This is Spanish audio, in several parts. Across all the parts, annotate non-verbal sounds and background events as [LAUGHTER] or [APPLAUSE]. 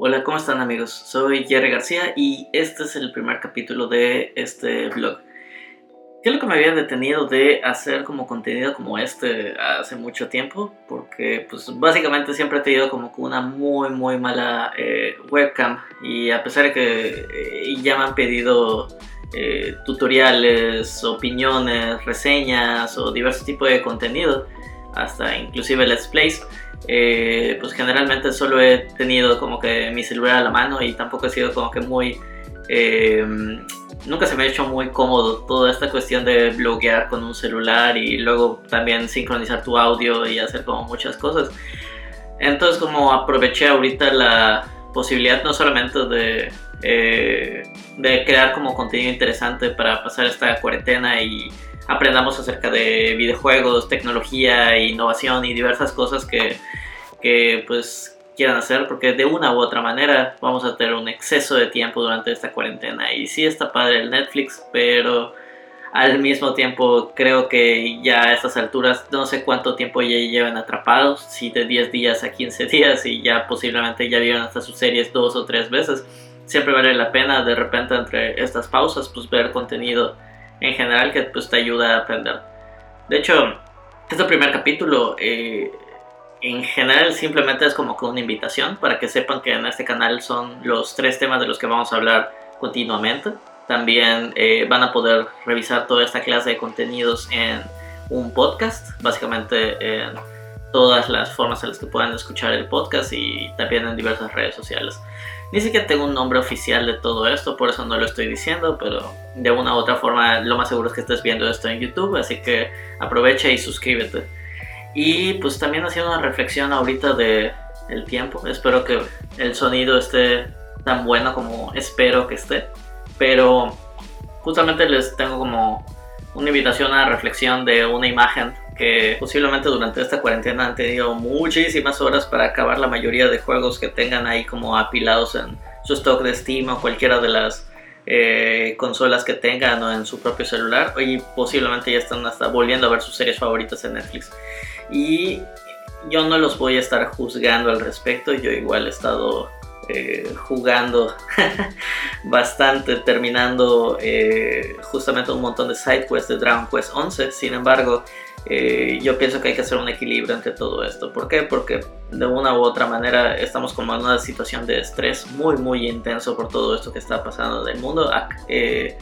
Hola, ¿cómo están amigos? Soy Jerry García y este es el primer capítulo de este blog. ¿Qué es lo que me había detenido de hacer como contenido como este hace mucho tiempo? Porque pues básicamente siempre he tenido como una muy muy mala eh, webcam y a pesar de que eh, ya me han pedido eh, tutoriales, opiniones, reseñas o diversos tipos de contenido, hasta inclusive let's plays, eh, pues generalmente solo he tenido como que mi celular a la mano y tampoco he sido como que muy... Eh, nunca se me ha hecho muy cómodo toda esta cuestión de bloguear con un celular y luego también sincronizar tu audio y hacer como muchas cosas. Entonces como aproveché ahorita la posibilidad no solamente de, eh, de crear como contenido interesante para pasar esta cuarentena y aprendamos acerca de videojuegos, tecnología, innovación y diversas cosas que, que pues quieran hacer porque de una u otra manera vamos a tener un exceso de tiempo durante esta cuarentena. Y sí está padre el Netflix pero al mismo tiempo creo que ya a estas alturas no sé cuánto tiempo ya llevan atrapados si de 10 días a 15 [LAUGHS] días y ya posiblemente ya vieron hasta sus series dos o tres veces siempre vale la pena de repente entre estas pausas pues ver contenido en general que pues te ayuda a aprender. De hecho, este primer capítulo eh, en general simplemente es como una invitación para que sepan que en este canal son los tres temas de los que vamos a hablar continuamente. También eh, van a poder revisar toda esta clase de contenidos en un podcast, básicamente en todas las formas en las que puedan escuchar el podcast y también en diversas redes sociales. Ni siquiera tengo un nombre oficial de todo esto, por eso no lo estoy diciendo, pero de una u otra forma lo más seguro es que estés viendo esto en YouTube, así que aprovecha y suscríbete. Y pues también haciendo una reflexión ahorita de el tiempo, espero que el sonido esté tan bueno como espero que esté, pero justamente les tengo como una invitación a reflexión de una imagen que posiblemente durante esta cuarentena han tenido muchísimas horas para acabar la mayoría de juegos que tengan ahí como apilados en su stock de Steam o cualquiera de las eh, consolas que tengan o en su propio celular y posiblemente ya están hasta volviendo a ver sus series favoritas en Netflix. Y yo no los voy a estar juzgando al respecto, yo igual he estado eh, jugando [LAUGHS] bastante, terminando eh, justamente un montón de side quests de Dragon Quest 11. Sin embargo, eh, yo pienso que hay que hacer un equilibrio entre todo esto. ¿Por qué? Porque de una u otra manera estamos como en una situación de estrés muy, muy intenso por todo esto que está pasando en el mundo. Eh,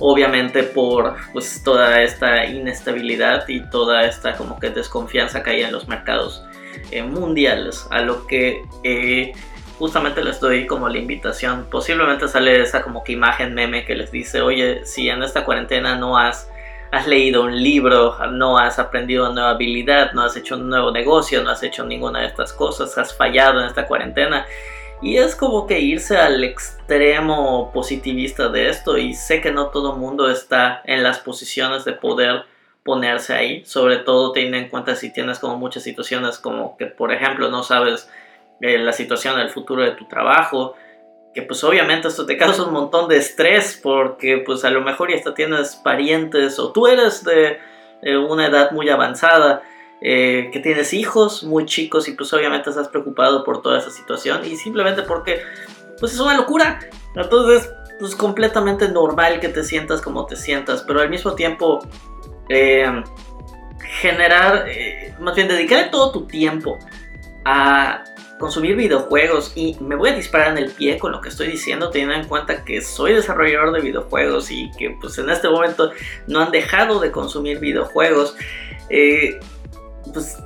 obviamente por pues, toda esta inestabilidad y toda esta como que desconfianza que hay en los mercados eh, mundiales. A lo que justamente les doy como la invitación. Posiblemente sale esa como que imagen meme que les dice, oye, si en esta cuarentena no has has leído un libro, no has aprendido una nueva habilidad, no has hecho un nuevo negocio, no has hecho ninguna de estas cosas, has fallado en esta cuarentena. Y es como que irse al extremo positivista de esto y sé que no todo el mundo está en las posiciones de poder ponerse ahí, sobre todo teniendo en cuenta si tienes como muchas situaciones como que por ejemplo no sabes eh, la situación del futuro de tu trabajo, que pues obviamente esto te causa un montón de estrés porque pues a lo mejor ya hasta tienes parientes o tú eres de, una edad muy avanzada, eh, que tienes hijos muy chicos y pues obviamente estás preocupado por toda esa situación y simplemente porque pues es una locura. Entonces pues completamente normal que te sientas como te sientas, pero al mismo tiempo eh, generar, eh, más bien dedicar todo tu tiempo a consumir videojuegos y me voy a disparar en el pie con lo que estoy diciendo teniendo en cuenta que soy desarrollador de videojuegos y que pues en este momento no han dejado de consumir videojuegos eh, pues,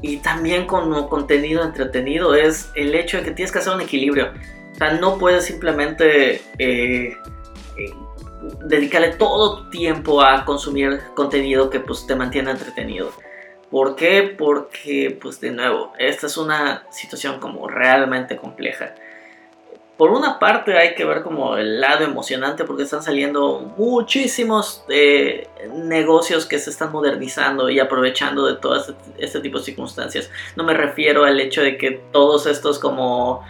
y también con contenido entretenido es el hecho de que tienes que hacer un equilibrio. O sea no puedes simplemente eh, eh, dedicarle todo tiempo a consumir contenido que pues te mantiene entretenido ¿Por qué? Porque, pues de nuevo, esta es una situación como realmente compleja. Por una parte hay que ver como el lado emocionante porque están saliendo muchísimos eh, negocios que se están modernizando y aprovechando de todo este, este, tipo de circunstancias. No me refiero al hecho de que todos estos como...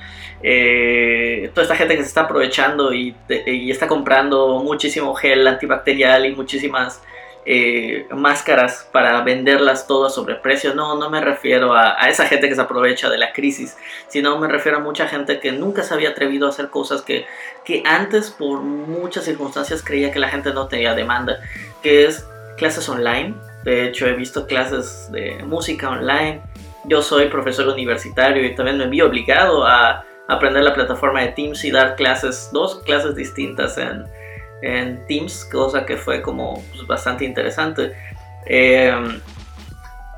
Eh, toda esta gente que se está aprovechando y, y está comprando muchísimo gel antibacterial y muchísimas eh, máscaras para venderlas todas sobre precio. No, no me refiero a, esa gente que se aprovecha de la crisis, sino me refiero a mucha gente que nunca se había atrevido a hacer cosas que, que antes por muchas circunstancias creía que la gente no tenía demanda, que es clases online. De hecho, he visto clases de música online. Yo soy profesor universitario y también me vi obligado a aprender la plataforma de Teams y dar clases, dos clases distintas en, en Teams, cosa que fue como pues, bastante interesante. Em,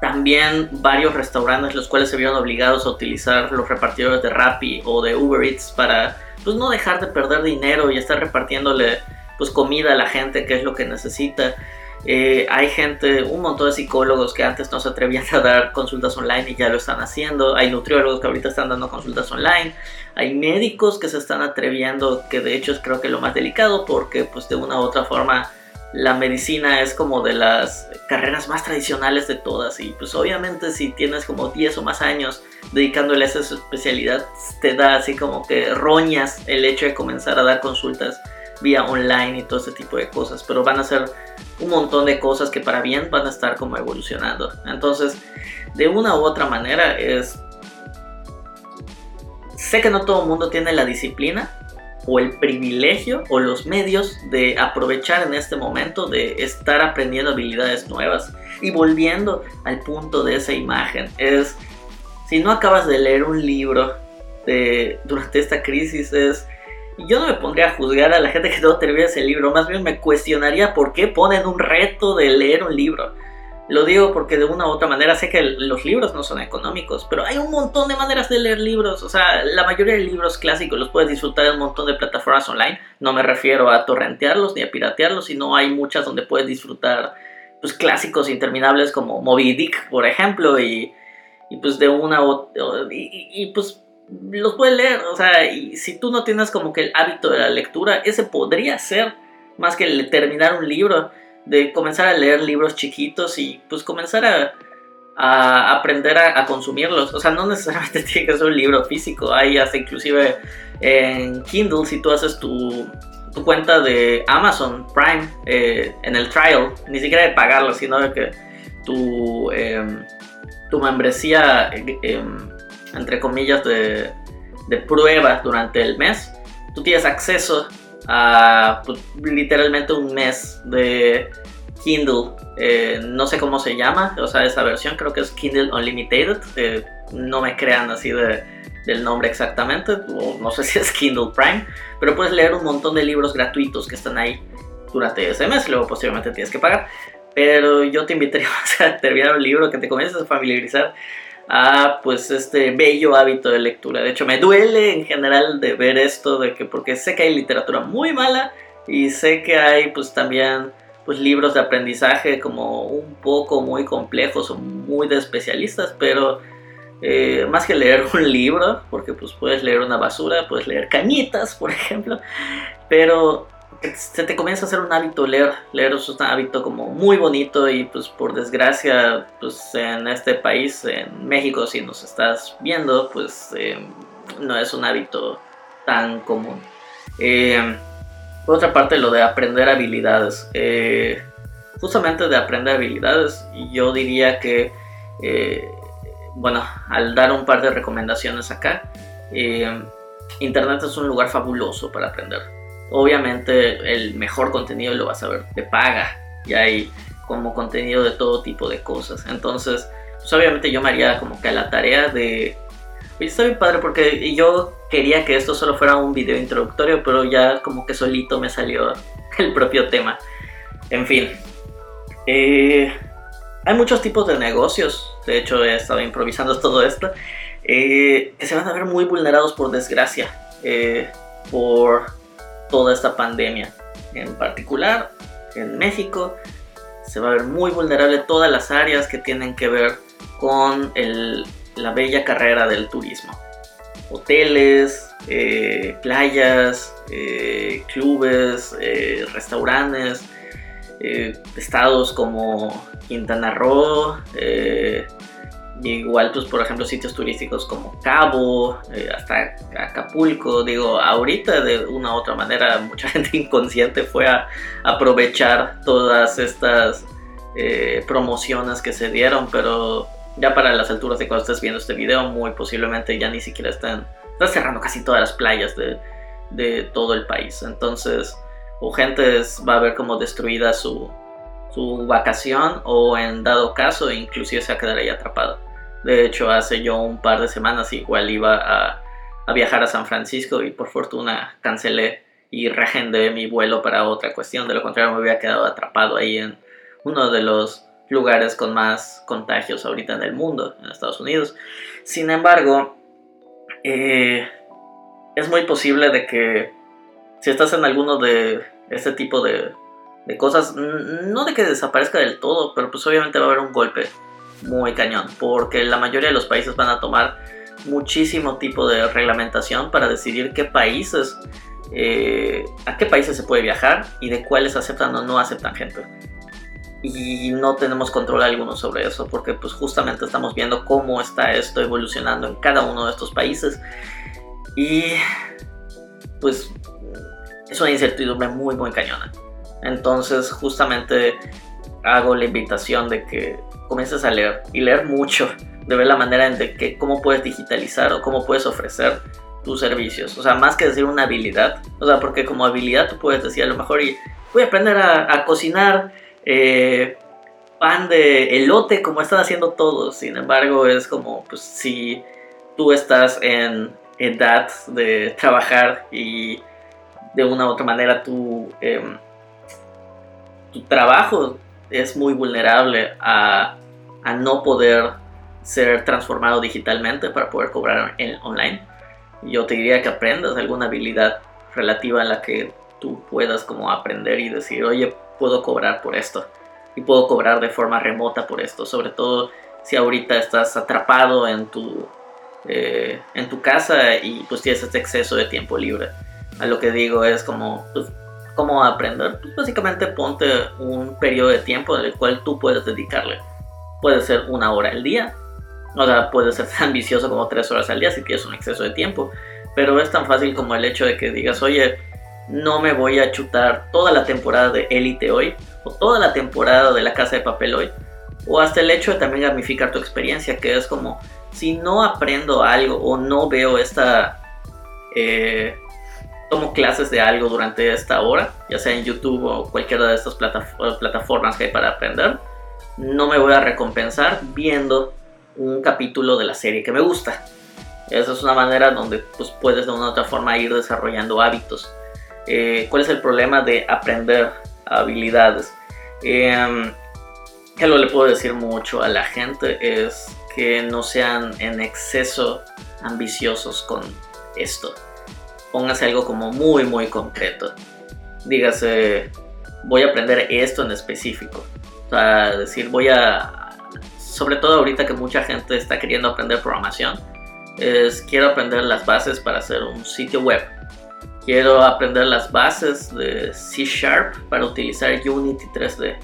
también varios restaurantes los cuales se vieron obligados a utilizar los repartidores de Rappi o de Uber Eats para pues no dejar de perder dinero y estar repartiéndole pues comida a la gente que es lo que necesita. Eh, hay gente, un montón de psicólogos que antes no se atrevían [LAUGHS] a dar consultas online y ya lo están haciendo. Hay nutriólogos que ahorita están dando consultas online. Hay médicos que se están atreviendo, que de hecho es creo que lo más delicado porque pues de una u otra forma la medicina es como de las carreras más tradicionales de todas y pues obviamente si tienes como 10 o más años dedicándole a esa especialidad te da así como que roñas el hecho de comenzar a dar consultas vía online y todo ese tipo de cosas, pero van a ser un montón de cosas que para bien van a estar como evolucionando. Entonces, de una u otra manera es... Sé que no todo el mundo tiene la disciplina o el privilegio o los medios de aprovechar en este momento de estar aprendiendo habilidades nuevas. Y volviendo al punto de esa imagen, es si no acabas de leer un libro durante esta crisis, es yo no me pondría a juzgar a la gente que no termina ese libro, más bien me cuestionaría por qué ponen un reto de leer un libro. Lo digo porque de una u otra manera sé que los libros no son económicos, pero hay un montón de maneras de leer libros. O sea, la mayoría de libros clásicos los puedes disfrutar en un montón de plataformas online. No me refiero a torrentearlos ni a piratearlos, sino hay muchas donde puedes disfrutar pues, clásicos interminables como Moby Dick, por ejemplo, y, pues de una u y, y pues los puedes leer, o sea, y si tú no tienes como que el hábito de la lectura, ese podría ser más que el terminar un libro, de comenzar a leer libros chiquitos y pues comenzar a, aprender a, consumirlos. O sea, no necesariamente [LAUGHS] tiene que ser un libro físico, hay hasta inclusive en Kindle, si tú haces tu, tu cuenta de Amazon Prime eh, en el trial, ni siquiera de pagarlo, sino de que tu, em, tu membresía... Em, entre comillas, de, de prueba durante el mes, tú tienes acceso a pues, literalmente un mes de Kindle. Eh, no sé cómo se llama, o sea, esa versión creo que es Kindle Unlimited. Eh, no me crean así de, del nombre exactamente, o no sé [LAUGHS] si es Kindle Prime, pero puedes leer un montón de libros gratuitos que están ahí durante ese mes, luego posteriormente tienes que pagar. Pero yo te invitaría [LAUGHS] a terminar un libro que te comiences a familiarizar a pues este bello hábito de lectura. De hecho, me duele en general de ver esto, de que porque sé que hay literatura muy mala y sé que hay pues también pues libros de aprendizaje como un poco muy complejos o muy de especialistas, pero eh, más que leer [LAUGHS] un libro, porque pues puedes leer una basura, puedes leer cañitas, por ejemplo, pero se te comienza a hacer un hábito leer. Leer es un hábito como muy bonito y pues por desgracia pues en este país, en México, si nos estás viendo, pues eh, no es un hábito tan común. Eh, por otra parte, lo de aprender habilidades. Eh, justamente de aprender habilidades, yo diría que, bueno, al dar un par de recomendaciones acá, Internet es un lugar fabuloso para aprender obviamente el mejor contenido lo vas a ver de paga y hay como contenido de todo tipo de cosas. Entonces, pues obviamente yo me haría como que la tarea de... Oye, está bien padre porque yo quería que esto solo fuera un video introductorio, pero ya como que solito me salió [LAUGHS] el propio tema. En fin. Eh, hay muchos tipos de negocios, de hecho he estado improvisando [LAUGHS] todo esto, eh, que se van a ver muy vulnerados por desgracia, eh, por toda esta pandemia. En particular, en México se va a ver muy vulnerable todas las áreas que tienen que ver con la bella carrera del turismo. Hoteles, eh, playas, eh, clubes, eh, restaurantes, estados como Quintana Roo, igual, pues, por ejemplo, sitios turísticos como Cabo, eh, hasta Acapulco. Digo, ahorita de una u otra manera, [LAUGHS] mucha gente inconsciente fue a aprovechar todas estas eh, promociones que se dieron, pero ya para las alturas de cuando estés viendo este video, muy posiblemente ya ni siquiera están, cerrando casi todas las playas de, de todo el país. Entonces, o gente va a ver como destruida su, su vacación o en dado caso inclusive se va a quedar ahí atrapado. De hecho, hace yo un par de semanas igual iba a, a viajar a San Francisco y por fortuna cancelé y reagendé mi vuelo para otra cuestión. De lo contrario, me hubiera quedado atrapado ahí en uno de los lugares con más contagios ahorita en el mundo, en Estados Unidos. Sin embargo, eh, es muy posible de que si estás en alguno de este tipo de, de cosas, no de que desaparezca del todo, pero pues obviamente va a haber un golpe muy cañón, porque la mayoría de los países van a tomar muchísimo tipo de reglamentación para decidir qué países, eh, a qué países se puede viajar y de cuáles aceptan o no aceptan gente. Y no tenemos control alguno sobre eso porque pues justamente estamos viendo cómo está esto evolucionando en cada uno de estos países. Y pues es una incertidumbre muy muy cañona. Entonces justamente hago la invitación de que comiences a leer y leer mucho de ver la manera en de que cómo puedes digitalizar o cómo puedes ofrecer tus servicios o sea más que decir una habilidad o sea porque como habilidad tú puedes decir a lo mejor y voy a aprender a, cocinar eh, pan de elote como están haciendo todos. Sin embargo, es como pues, si tú estás en edad de trabajar y de una u otra manera tu, em, tu trabajo es muy vulnerable a, a, no poder ser transformado digitalmente para poder cobrar en, online. Yo te diría que aprendas alguna habilidad relativa a la que tú puedas como aprender y decir, oye, puedo cobrar por esto y puedo cobrar de forma remota por esto, sobre todo si ahorita estás atrapado en tu, eh, en tu casa y pues tienes este exceso de tiempo libre. A lo que digo es como, pues, ¿cómo aprender? Pues básicamente ponte un periodo de tiempo en el cual tú puedes dedicarle. Puede ser una hora al día, o sea, puede ser [LAUGHS] tan ambicioso como tres horas al día si tienes un exceso de tiempo, pero es tan fácil como el hecho de que digas, oye, no me voy a chutar toda la temporada de Elite hoy, o toda la temporada de La Casa de Papel hoy, o hasta el hecho de también gamificar tu experiencia, que es como, si no aprendo algo o no veo esta... Eh, tomo clases de algo durante esta hora, ya sea en YouTube o cualquiera de estas plataformas que hay para aprender, no me voy a recompensar viendo un capítulo de la serie que me gusta. Esa es una manera donde pues, puedes de una u otra forma ir desarrollando hábitos. Eh, cuál es el problema de aprender habilidades. Eh, algo le puedo decir mucho a la gente es que no sean en exceso ambiciosos con esto. Póngase algo como muy muy concreto. Dígase, voy a aprender esto en específico. O sea, decir, voy a... Sobre todo ahorita que mucha gente está queriendo aprender programación, es quiero aprender las bases para hacer un sitio web Quiero aprender las bases de C Sharp para utilizar Unity 3D.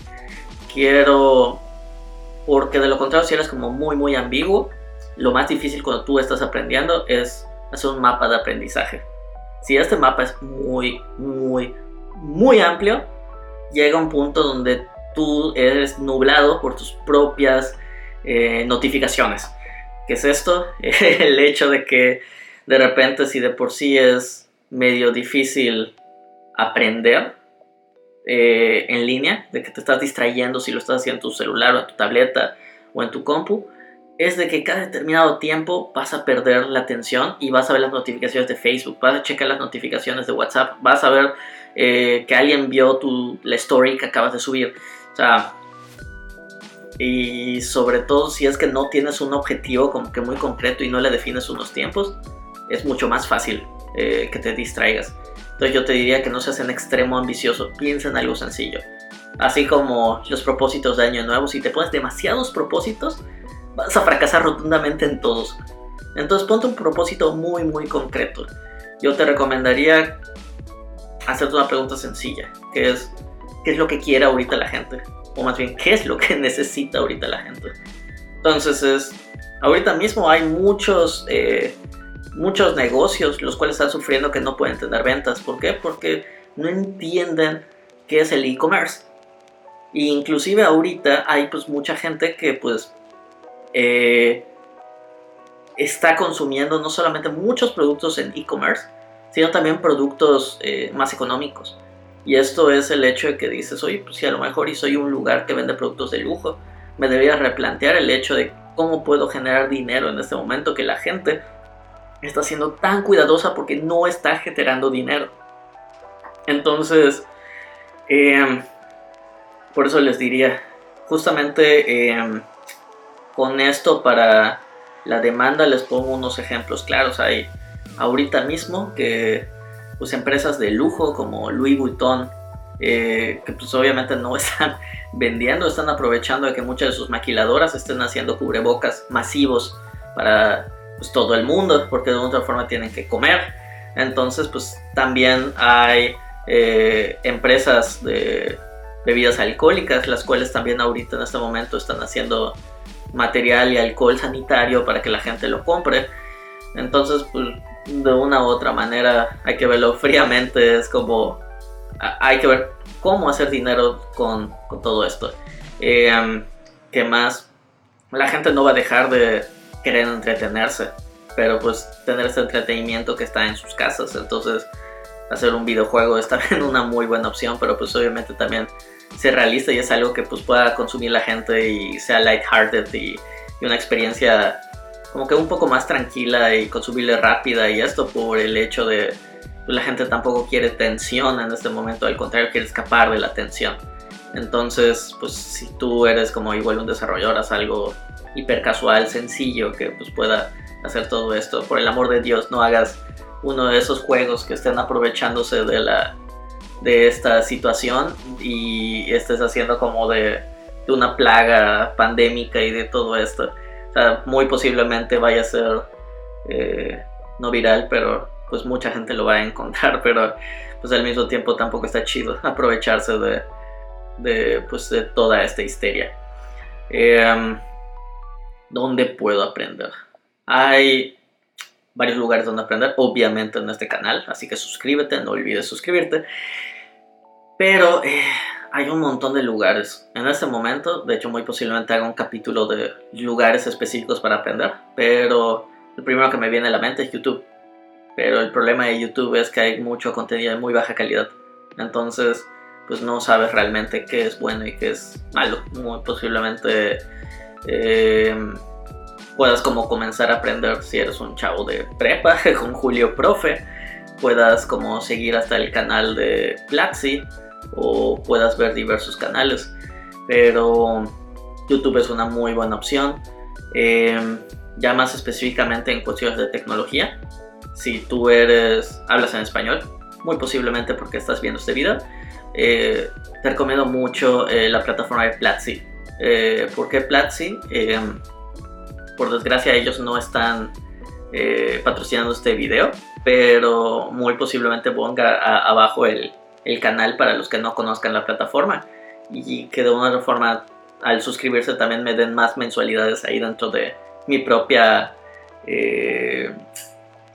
Quiero, porque de lo contrario, si eres como muy, muy ambiguo, lo más difícil cuando tú estás aprendiendo es hacer un mapa de aprendizaje. Si este mapa es muy, muy, muy amplio, llega un punto donde tú eres nublado por tus propias eh, notificaciones. ¿Qué es esto? [LAUGHS] El hecho de que de repente si de por sí es medio difícil aprender eh, en línea, de que te estás distrayendo si lo estás haciendo en tu celular o en tu tableta o en tu compu, es de que cada determinado tiempo vas a perder la atención y vas a ver las notificaciones de Facebook, vas a checar las notificaciones de WhatsApp, vas a ver eh, que alguien vio tu, la story que acabas de subir. O sea, y sobre todo si es que no tienes un objetivo como que muy concreto y no le defines unos tiempos, es mucho más fácil eh, que te distraigas. Entonces yo te diría que no seas en extremo ambicioso, piensa en algo sencillo. Así como los propósitos de año nuevo, si te pones demasiados propósitos, vas a fracasar rotundamente en todos. Entonces ponte un propósito muy muy concreto. Yo te recomendaría hacerte una pregunta sencilla, que es ¿qué es lo que quiere ahorita la gente? O más bien, ¿qué es lo que [LAUGHS] necesita ahorita la gente? Entonces es, ahorita mismo hay muchos eh, muchos negocios los cuales están sufriendo que no pueden tener ventas. ¿Por qué? Porque no entienden qué es el e-commerce. E inclusive ahorita hay pues mucha gente que pues eh, está consumiendo no solamente muchos productos en e-commerce, sino también productos eh, más económicos. Y esto es el hecho de que dices, oye, pues si a lo mejor y soy un lugar que vende productos de lujo, me debería replantear el hecho de cómo puedo generar dinero en este momento que la gente está siendo tan cuidadosa porque no está generando dinero. Entonces, em, por eso les diría, justamente em, con esto para la demanda les pongo unos ejemplos claros. Hay ahorita mismo que pues empresas de lujo como Louis Vuitton, eh, que pues obviamente no [LAUGHS] están vendiendo, están aprovechando de que muchas de sus maquiladoras estén haciendo cubrebocas masivos para pues, todo el mundo, porque de otra forma tienen que comer. Entonces, pues también hay eh, empresas de bebidas alcohólicas, las cuales también ahorita en este momento están haciendo material y alcohol sanitario para que la gente lo compre. Entonces, pues de una u otra manera hay que verlo fríamente, es como hay que ver cómo hacer dinero con, todo esto. Eh, ¿Qué más? La gente no va a dejar de querer entretenerse, pero pues tener ese entretenimiento que está en sus casas, entonces hacer un videojuego está [LAUGHS] bien una muy buena opción, pero pues obviamente también ser realista y es algo que pues pueda consumir la gente y sea lighthearted y, y una experiencia como que un poco más tranquila y consumible rápida y esto por el hecho de pues, la gente tampoco quiere tensión en este momento, al contrario quiere escapar de la tensión. Entonces, pues si tú eres como igual un desarrollador, haz algo hiper casual, sencillo, que pues pueda hacer todo esto. Por el amor de Dios, no hagas uno de esos juegos que estén aprovechándose de la de esta situación y estés haciendo como de, una plaga pandémica y de todo esto. Muy posiblemente vaya a ser eh, no viral, pero pues mucha gente lo va a encontrar, [LAUGHS] pero pues al mismo tiempo tampoco está chido [LAUGHS] aprovecharse de, de, pues, de toda esta histeria. Eh, ¿Dónde puedo aprender? Hay varios lugares donde aprender, obviamente en este canal, así que suscríbete, no olvides suscribirte. Pero eh, hay un montón de lugares. En este momento, de hecho, muy posiblemente haga un capítulo de lugares específicos para aprender, pero el primero que me viene a la mente es YouTube. Pero el problema de YouTube es que hay mucho contenido de muy baja calidad. Entonces, pues no sabes realmente qué es bueno y qué es malo. Muy posiblemente eh, puedas como comenzar a aprender si eres un chavo de prepa [LAUGHS] con Julio Profe, puedas como seguir hasta el canal de Platzi o puedas ver diversos canales. Pero YouTube es una muy buena opción. Eh, ya más específicamente en cuestiones de tecnología. Si tú eres, hablas en español, muy posiblemente porque estás viendo este video, eh, te recomiendo mucho eh, la plataforma de Platzi. porque Platzi por desgracia ellos no están eh, patrocinando este video, pero muy posiblemente ponga abajo el, canal para los que no conozcan la plataforma. Y que de una forma al suscribirse también me den más mensualidades ahí dentro de mi propia eh,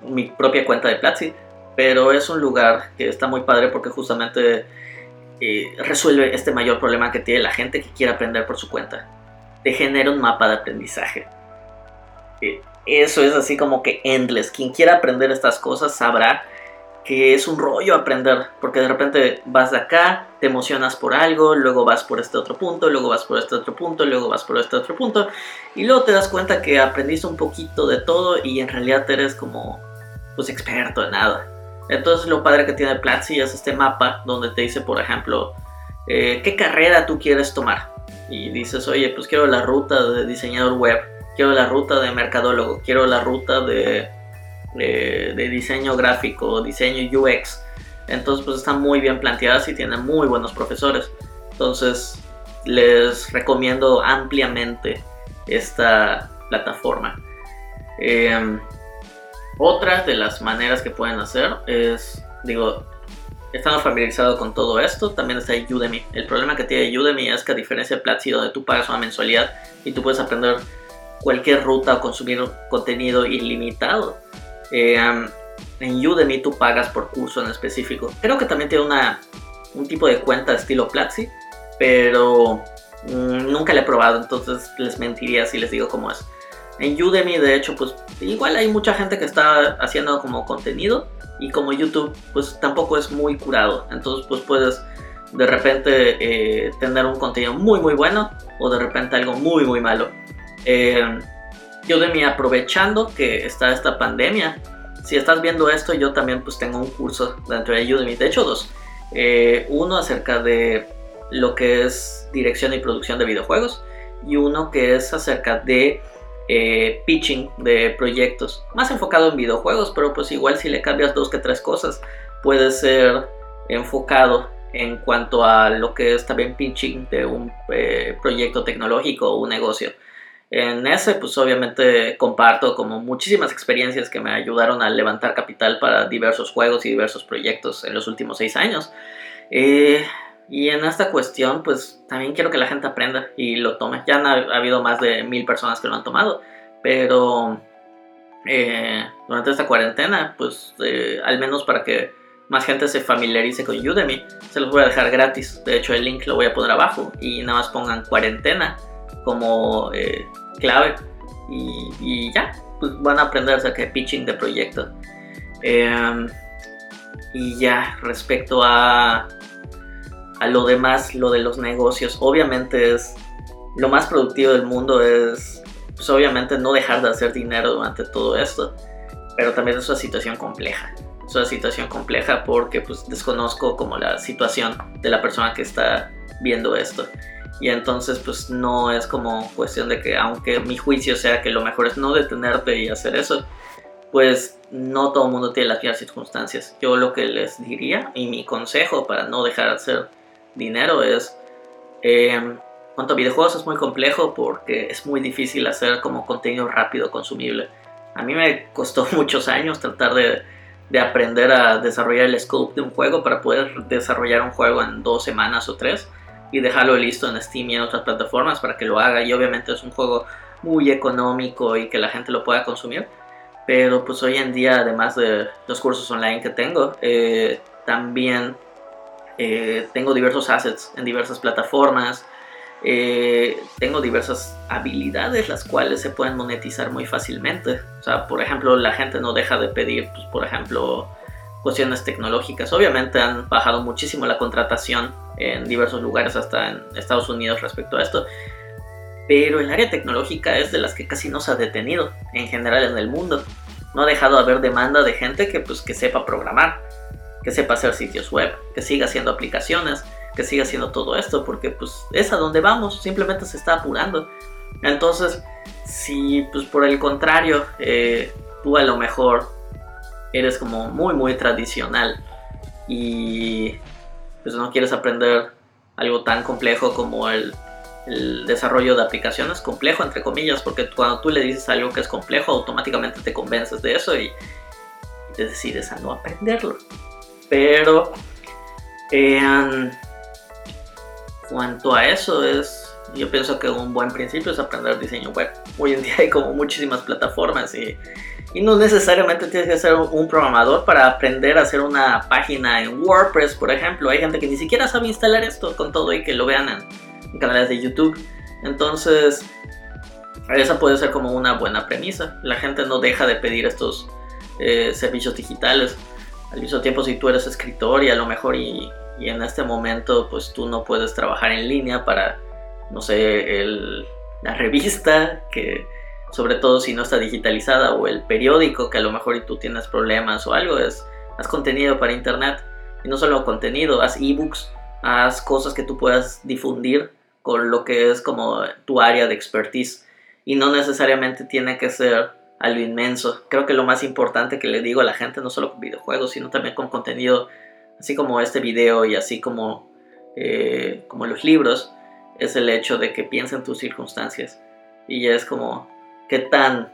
mi propia cuenta de Platzi. Pero es un lugar que está muy padre porque justamente eh, resuelve este mayor problema que tiene la gente que quiere aprender por su cuenta. Te genera un mapa de aprendizaje. Eso es así como que endless. Quien quiera aprender estas cosas sabrá que es un rollo aprender, porque de repente vas de acá, te emocionas por algo, luego vas por este otro punto, luego vas por este otro punto, luego vas por este otro punto, y luego te das cuenta que aprendiste un poquito de todo y en realidad eres como pues experto en nada. Entonces lo padre que tiene Platzi es este mapa donde te dice, por ejemplo, eh, qué carrera tú quieres tomar. Y dices, oye, pues quiero la ruta de diseñador web quiero la ruta de mercadólogo, quiero la ruta de, de, diseño gráfico, diseño UX. Entonces pues están muy bien planteadas y tienen muy buenos profesores. Entonces les recomiendo ampliamente esta plataforma. Em, otra de las maneras que pueden hacer es, digo, estando familiarizado con todo esto, también está Udemy. El problema que tiene Udemy es que a diferencia de Platzi, donde tú pagas una mensualidad y tú puedes aprender cualquier ruta o consumir contenido ilimitado. Eh, en Udemy tú pagas por curso en específico. Creo que también tiene una, un tipo de cuenta estilo Platzi, pero mm, nunca la he probado, entonces les mentiría si les digo cómo es. En Udemy, de hecho, pues igual hay mucha gente que está haciendo como contenido y como YouTube, pues tampoco es muy curado. Entonces, pues puedes de repente eh, tener un contenido muy, muy bueno o de repente algo muy, muy malo. Eh, Udemy aprovechando que está esta pandemia. Si estás viendo esto, yo también pues tengo un curso dentro de Udemy, de hecho dos. Eh, uno acerca de lo que es dirección y producción de videojuegos y uno que es acerca de eh, pitching de proyectos, más enfocado en videojuegos, pero pues igual si le cambias dos que tres cosas, puede ser enfocado en cuanto a lo que es también pitching de un eh, proyecto tecnológico o un negocio. En ese, pues obviamente comparto como muchísimas experiencias que me ayudaron a levantar capital para diversos juegos y diversos proyectos en los últimos seis años. Eh, y en esta cuestión, pues también quiero que la gente aprenda y lo tome. Ya ha, habido más de mil personas que lo han tomado, pero eh, durante esta cuarentena, pues eh, al menos para que más gente se familiarice con Udemy, se los voy a dejar gratis. De hecho, el link lo voy a poner abajo y nada más pongan cuarentena como eh, clave y, ya, pues van a aprender acerca de pitching de proyecto. Em, y ya, respecto a a lo demás, lo de los negocios, obviamente es lo más productivo del mundo es, pues obviamente no dejar de hacer dinero durante todo esto, pero también es una situación compleja. Es una situación compleja porque pues desconozco como la situación de la persona que está viendo esto. Y entonces pues no es como cuestión de que aunque mi juicio sea que lo mejor es no detenerte y hacer eso, pues no todo el mundo tiene las mismas circunstancias. Yo lo que les diría y mi consejo para no dejar de hacer dinero es... Eh, cuanto a videojuegos es muy complejo porque es muy difícil hacer como contenido rápido consumible. A mí me costó [LAUGHS] muchos años tratar de, de, aprender a desarrollar el scope de un juego para poder desarrollar un juego en dos semanas o tres y dejarlo listo en Steam y en otras plataformas para que lo haga. Y obviamente es un juego muy económico y que la gente lo pueda consumir. Pero pues hoy en día, además de los cursos online que tengo, eh, también eh, tengo diversos assets en diversas plataformas, eh, tengo diversas habilidades las cuales se pueden monetizar muy fácilmente. O sea, por ejemplo, la gente no deja de pedir, pues, por ejemplo, cuestiones tecnológicas. Obviamente han bajado muchísimo la contratación en diversos lugares, hasta en Estados Unidos respecto a esto. Pero el área tecnológica es de las que casi no se ha detenido en general en el mundo. No ha dejado de haber demanda de gente que, pues, que sepa programar que sepa hacer sitios web, que siga haciendo aplicaciones, que siga haciendo todo esto, porque pues es a donde vamos, simplemente se está apurando. Entonces, si pues por el contrario, eh, tú a lo mejor eres como muy muy tradicional y pues no quieres aprender algo tan complejo como el, desarrollo de aplicaciones, complejo entre comillas, porque cuando tú le dices algo que es complejo, automáticamente te convences de eso y te decides a no aprenderlo. Pero en cuanto a eso es, yo pienso que un buen principio es aprender diseño web. Hoy en día hay como muchísimas plataformas y, no necesariamente tienes que ser un programador para aprender a hacer una página en WordPress, por ejemplo. Hay gente que ni siquiera sabe instalar esto con todo y que lo vean en, canales de YouTube. Entonces, esa puede ser como una buena premisa. La gente no deja de pedir estos eh, servicios digitales al mismo tiempo si tú eres escritor y a lo mejor y, en este momento pues tú no puedes trabajar en línea para, no sé, la revista que sobre todo si no está digitalizada o el periódico que a lo mejor tú tienes problemas o algo, es, haz contenido para internet y no solo contenido, haz ebooks, haz cosas que tú puedas difundir con lo que es como tu área de expertise y no necesariamente tiene que ser a lo inmenso. Creo que lo más importante que le digo a la gente, no solo con videojuegos, sino también con contenido, así como este video y así como, eh, como los libros, es el hecho de que piensen tus circunstancias. Y es como, ¿qué tan,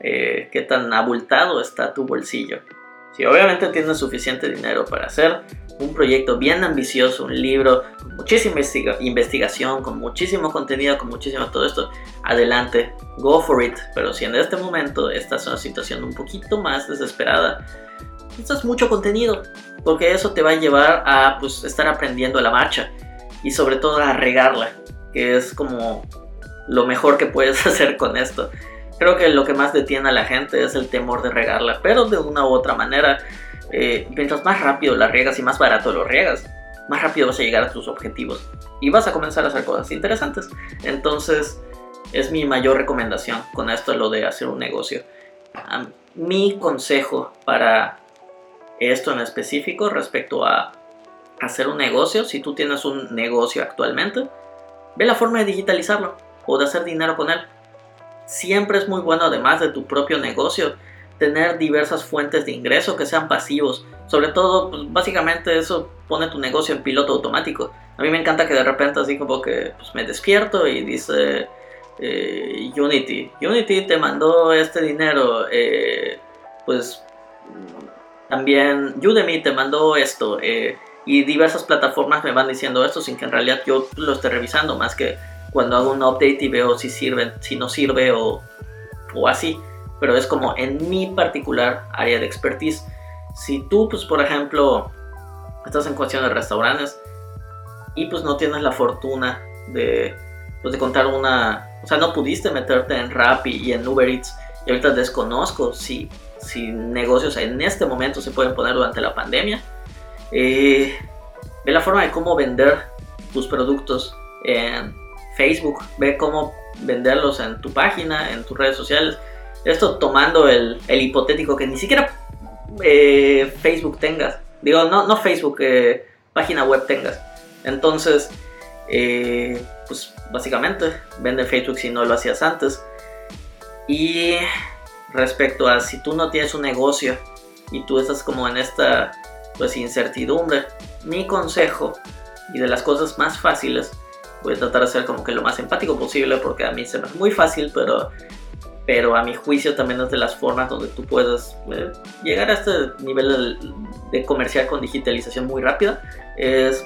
eh, qué tan abultado está tu bolsillo? Si obviamente tienes suficiente dinero para hacer un proyecto bien ambicioso, un libro con muchísima investigación, con muchísimo contenido, con muchísimo todo esto, adelante, go for it. Pero si en este momento estás en una situación un poquito más desesperada, necesitas mucho contenido, porque eso te va a llevar a pues, estar aprendiendo la marcha. y sobre todo a regarla, que es como lo mejor que puedes [LAUGHS] hacer con esto. Creo que lo que más detiene a la gente es el temor de regarla, pero de una u otra manera, eh, mientras más rápido la riegas y más barato lo riegas, más rápido vas a llegar a tus objetivos y vas a comenzar a hacer cosas interesantes. Entonces, es mi mayor recomendación con esto, lo de hacer un negocio. mi consejo para esto en específico respecto a hacer un negocio, si tú tienes un negocio actualmente, ve la forma de digitalizarlo o de hacer dinero con él. Siempre es muy bueno, además de tu propio negocio, tener diversas fuentes de ingreso que sean pasivos. Sobre todo, pues, básicamente eso pone tu negocio en piloto automático. A mí me encanta que de repente así como que pues, me despierto y dice eh, Unity, Unity te mandó este dinero, eh, pues también Udemy te mandó esto. Eh, y diversas plataformas me van diciendo esto sin que en realidad yo lo esté revisando más que cuando hago un update y veo si sirve, si no sirve o, o así. Pero es como en mi particular área de expertise. Si tú, pues por ejemplo, estás en cuestión de restaurantes y pues no tienes la fortuna de, pues, de contar una... O sea, no pudiste meterte en Rappi y en Uber Eats y ahorita desconozco si, si negocios en este momento se pueden poner durante la pandemia eh, ve la forma de cómo vender tus productos en Facebook, ve cómo venderlos en tu página, en tus redes sociales. Esto tomando el, hipotético que ni siquiera eh, Facebook tengas. Digo, no, no Facebook, eh, página web tengas. Entonces, pues básicamente vende Facebook si no lo hacías antes. Y respecto a si tú no tienes un negocio y tú estás como en esta pues incertidumbre. Mi consejo y de las cosas más fáciles, voy a tratar de ser como que lo más empático posible porque a mí se me es muy fácil, pero, pero a mi juicio también es de las formas donde tú puedes eh, llegar a este nivel de, de comercial con digitalización muy rápida, es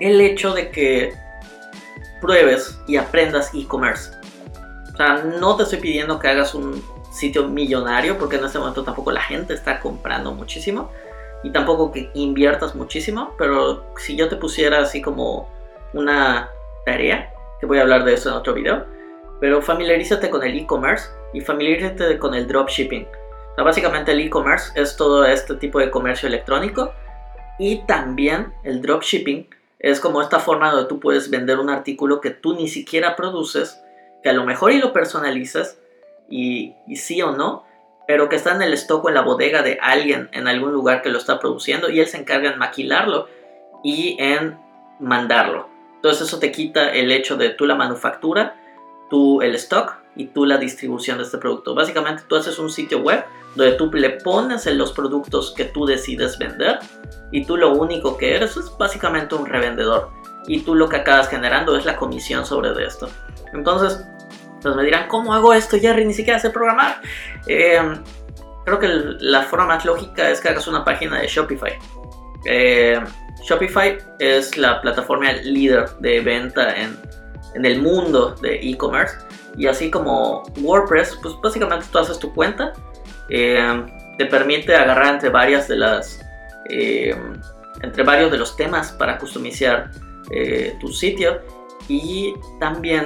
el hecho de que pruebes y aprendas e-commerce. O sea, no te estoy pidiendo que hagas un sitio millonario porque en este momento tampoco la gente está comprando muchísimo y tampoco que inviertas muchísimo, pero si yo te pusiera así como una tarea, que voy a hablar de eso en otro video, pero familiarízate con el e-commerce y familiarízate con el dropshipping. O básicamente el e-commerce es todo este tipo de comercio electrónico y también el dropshipping es como esta forma donde tú puedes vender un artículo que tú ni siquiera produces, que a lo mejor y lo personalizas y, y sí o no, pero que está en el stock o en la bodega de alguien en algún lugar que lo está produciendo y él se encarga en maquilarlo y en mandarlo. Entonces eso te quita el hecho de tú la manufactura, tú el stock y tú la distribución de este producto. Básicamente tú haces un sitio web donde tú le pones en los productos que tú decides vender y tú lo único que eres es básicamente un revendedor y tú lo que acabas generando es la comisión sobre esto. Entonces entonces me dirán, ¿cómo hago esto, Jerry? Ni siquiera sé programar. Eh, creo que la forma más lógica es que hagas una página de Shopify. Eh, Shopify es la plataforma líder de venta en, en el mundo de e-commerce. Y así como WordPress, pues básicamente tú haces tu cuenta. Eh, te permite agarrar entre varias de las entre varios de los temas para customizar tu sitio y también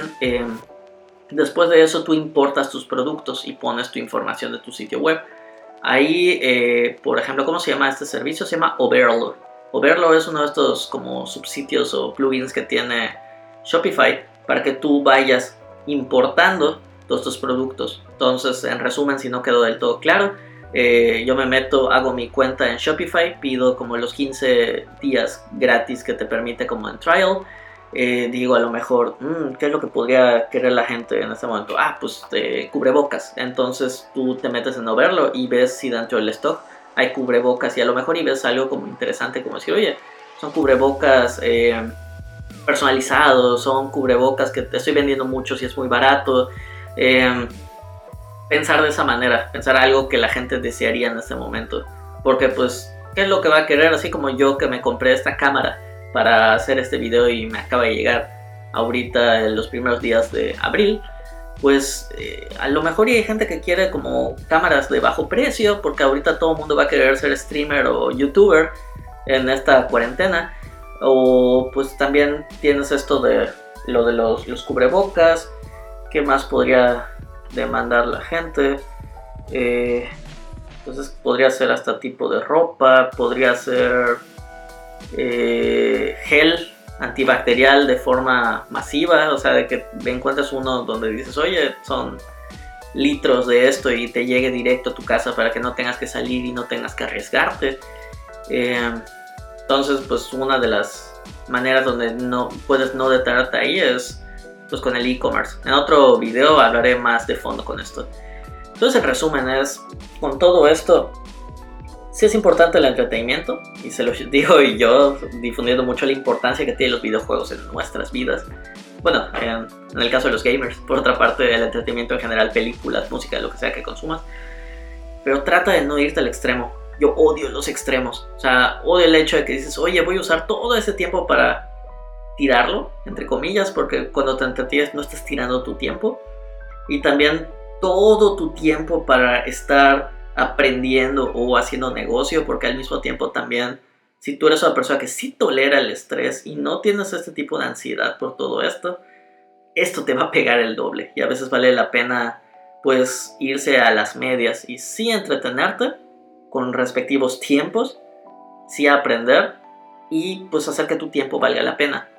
Después de eso tú importas tus productos y pones tu información de tu sitio web. Ahí, eh, por ejemplo, ¿cómo se llama este servicio? Se llama Overlord. Overlord es uno de estos como subsitios o plugins que tiene Shopify para que tú vayas importando todos tus productos. Entonces, en resumen, si no quedó del todo claro, eh, yo me meto, hago mi cuenta en Shopify, pido como los 15 días gratis que te permite como en trial eh, digo a lo mejor, mm, ¿qué es lo que podría querer la gente en este momento? Ah, pues eh, cubrebocas. Entonces tú te metes en verlo y ves si dentro del stock hay cubrebocas y a lo mejor y ves algo como interesante como decir, oye, son cubrebocas eh, personalizados, son cubrebocas que te estoy vendiendo mucho si es muy barato. Em, pensar de esa manera, pensar algo que la gente desearía en este momento. Porque pues, ¿qué es lo que va a querer? Así como yo que me compré esta cámara para hacer este video y me acaba de llegar ahorita en los primeros días de abril, pues eh, a lo mejor hay gente que quiere como cámaras de bajo precio, porque ahorita todo el mundo va a querer ser streamer o youtuber en esta cuarentena. O pues también tienes esto de lo de los, los cubrebocas. ¿Qué más podría demandar la gente? Eh, entonces podría ser hasta tipo de ropa, podría ser eh, gel antibacterial de forma masiva, o sea, de que encuentres uno donde dices, oye, son litros de esto y te llegue directo a tu casa para que no tengas que salir y no tengas que arriesgarte. Eh, entonces, pues una de las maneras donde no puedes no detenerte ahí es pues con el e-commerce. En otro video hablaré más de fondo con esto. Entonces, el resumen es, con todo esto, sí es importante el entretenimiento, y se lo [LAUGHS] digo y yo difundiendo mucho la importancia que tienen los videojuegos en nuestras vidas. Bueno, en, el caso de los gamers, por otra parte, el entretenimiento en general, películas, música, lo que sea que consumas. Pero trata de no irte al extremo. Yo odio los extremos. O sea, odio el hecho de que dices, oye, voy a usar todo ese tiempo para tirarlo, entre comillas, porque cuando te entretienes no estás tirando tu tiempo. Y también todo tu tiempo para estar aprendiendo o haciendo negocio, porque al mismo tiempo también, si tú eres una persona que sí tolera el estrés y no tienes este tipo de ansiedad por todo esto, esto te va a pegar el doble y a veces vale la pena pues irse a las medias y sí entretenerte con respectivos tiempos, sí aprender y pues hacer que tu tiempo valga la pena.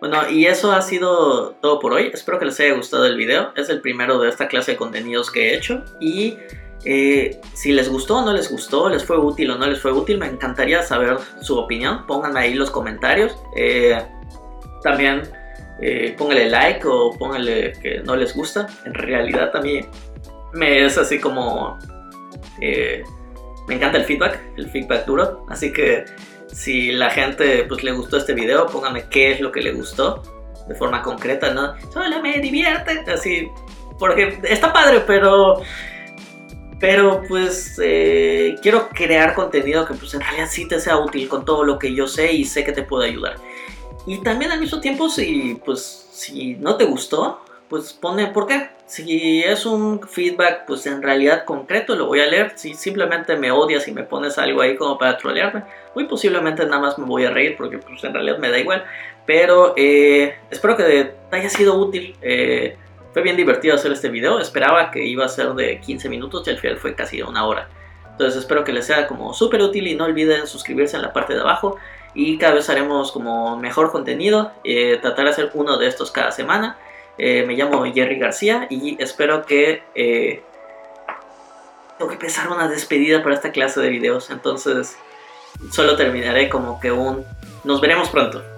Bueno, y eso ha sido todo por hoy. Espero que les haya gustado el video. Es el primero de esta clase de contenidos que he hecho. Y eh, si les gustó o no les gustó, les fue útil o no les fue útil, me encantaría saber su opinión. Pónganme ahí los comentarios. Eh, también eh, pónganle like o pónganle que no les gusta. En realidad también me es así como... me encanta el feedback, el feedback duro. Así que si la gente pues le gustó este video, pónganme qué es lo que le gustó de forma concreta, ¿no? Solo me divierte, así, porque está padre, pero pero pues eh, quiero crear contenido que pues en realidad sí te sea útil con todo lo que yo sé y sé que te puede ayudar. Y también al mismo tiempo si pues si no te gustó, pues pone por qué. Si es un feedback pues en realidad concreto lo voy a leer. Si simplemente me odias y me pones algo ahí como para trolearme, muy posiblemente nada más me voy a reír porque pues en realidad me da igual. Pero eh, espero que te haya sido útil. Eh, fue bien divertido hacer este video. Esperaba que iba a ser de 15 minutos y al final fue casi una hora. Entonces espero que les sea como súper útil y no olviden suscribirse en la parte de abajo. Y cada vez haremos como mejor contenido. Eh, tratar de hacer uno de estos cada semana. Eh, me llamo Jerry García y espero que... Eh, tengo que empezar una despedida para esta clase de videos. Entonces solo terminaré como que un... Nos veremos pronto.